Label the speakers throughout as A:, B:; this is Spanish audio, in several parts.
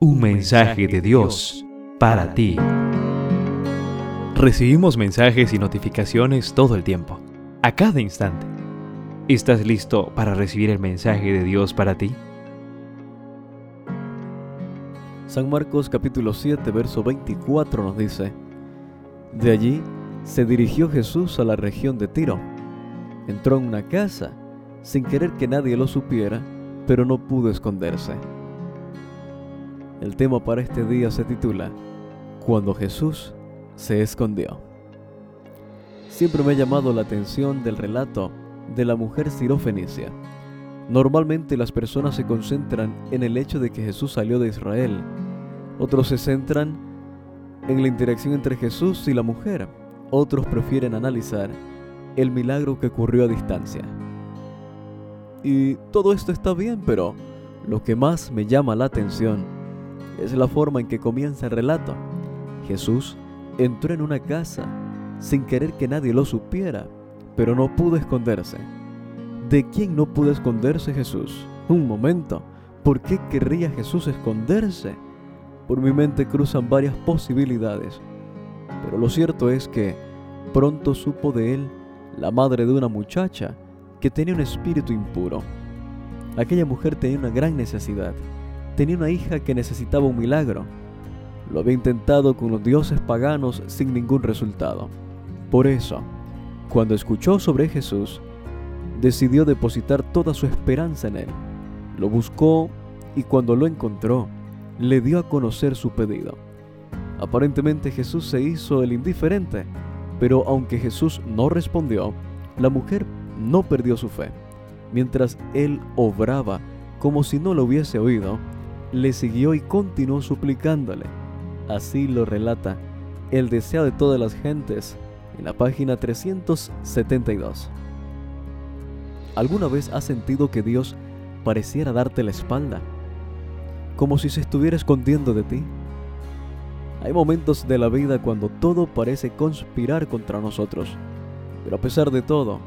A: Un mensaje de Dios para ti. Recibimos mensajes y notificaciones todo el tiempo, a cada instante. ¿Estás listo para recibir el mensaje de Dios para ti?
B: San Marcos capítulo 7, verso 24 nos dice, De allí se dirigió Jesús a la región de Tiro. Entró en una casa, sin querer que nadie lo supiera, pero no pudo esconderse. El tema para este día se titula Cuando Jesús se escondió. Siempre me ha llamado la atención del relato de la mujer sirofenicia. Normalmente las personas se concentran en el hecho de que Jesús salió de Israel. Otros se centran en la interacción entre Jesús y la mujer. Otros prefieren analizar el milagro que ocurrió a distancia. Y todo esto está bien, pero lo que más me llama la atención es la forma en que comienza el relato. Jesús entró en una casa sin querer que nadie lo supiera, pero no pudo esconderse. ¿De quién no pudo esconderse Jesús? Un momento, ¿por qué querría Jesús esconderse? Por mi mente cruzan varias posibilidades, pero lo cierto es que pronto supo de él la madre de una muchacha que tenía un espíritu impuro. Aquella mujer tenía una gran necesidad tenía una hija que necesitaba un milagro. Lo había intentado con los dioses paganos sin ningún resultado. Por eso, cuando escuchó sobre Jesús, decidió depositar toda su esperanza en él. Lo buscó y cuando lo encontró, le dio a conocer su pedido. Aparentemente Jesús se hizo el indiferente, pero aunque Jesús no respondió, la mujer no perdió su fe. Mientras él obraba como si no lo hubiese oído, le siguió y continuó suplicándole. Así lo relata el deseo de todas las gentes en la página 372. ¿Alguna vez has sentido que Dios pareciera darte la espalda? Como si se estuviera escondiendo de ti. Hay momentos de la vida cuando todo parece conspirar contra nosotros, pero a pesar de todo,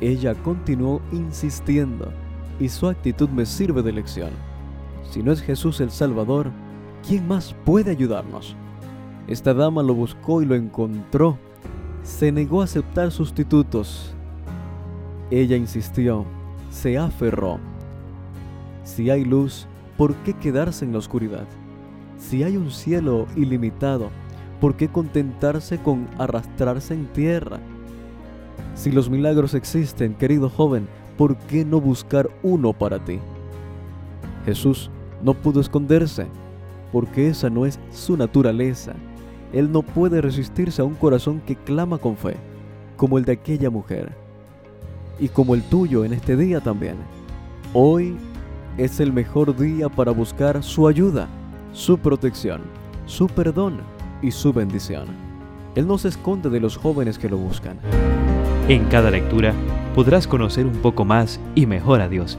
B: ella continuó insistiendo y su actitud me sirve de lección. Si no es Jesús el Salvador, ¿quién más puede ayudarnos? Esta dama lo buscó y lo encontró. Se negó a aceptar sustitutos. Ella insistió, se aferró. Si hay luz, ¿por qué quedarse en la oscuridad? Si hay un cielo ilimitado, ¿por qué contentarse con arrastrarse en tierra? Si los milagros existen, querido joven, ¿por qué no buscar uno para ti? Jesús no pudo esconderse, porque esa no es su naturaleza. Él no puede resistirse a un corazón que clama con fe, como el de aquella mujer, y como el tuyo en este día también. Hoy es el mejor día para buscar su ayuda, su protección, su perdón y su bendición. Él no se esconde de los jóvenes que lo buscan.
A: En cada lectura podrás conocer un poco más y mejor a Dios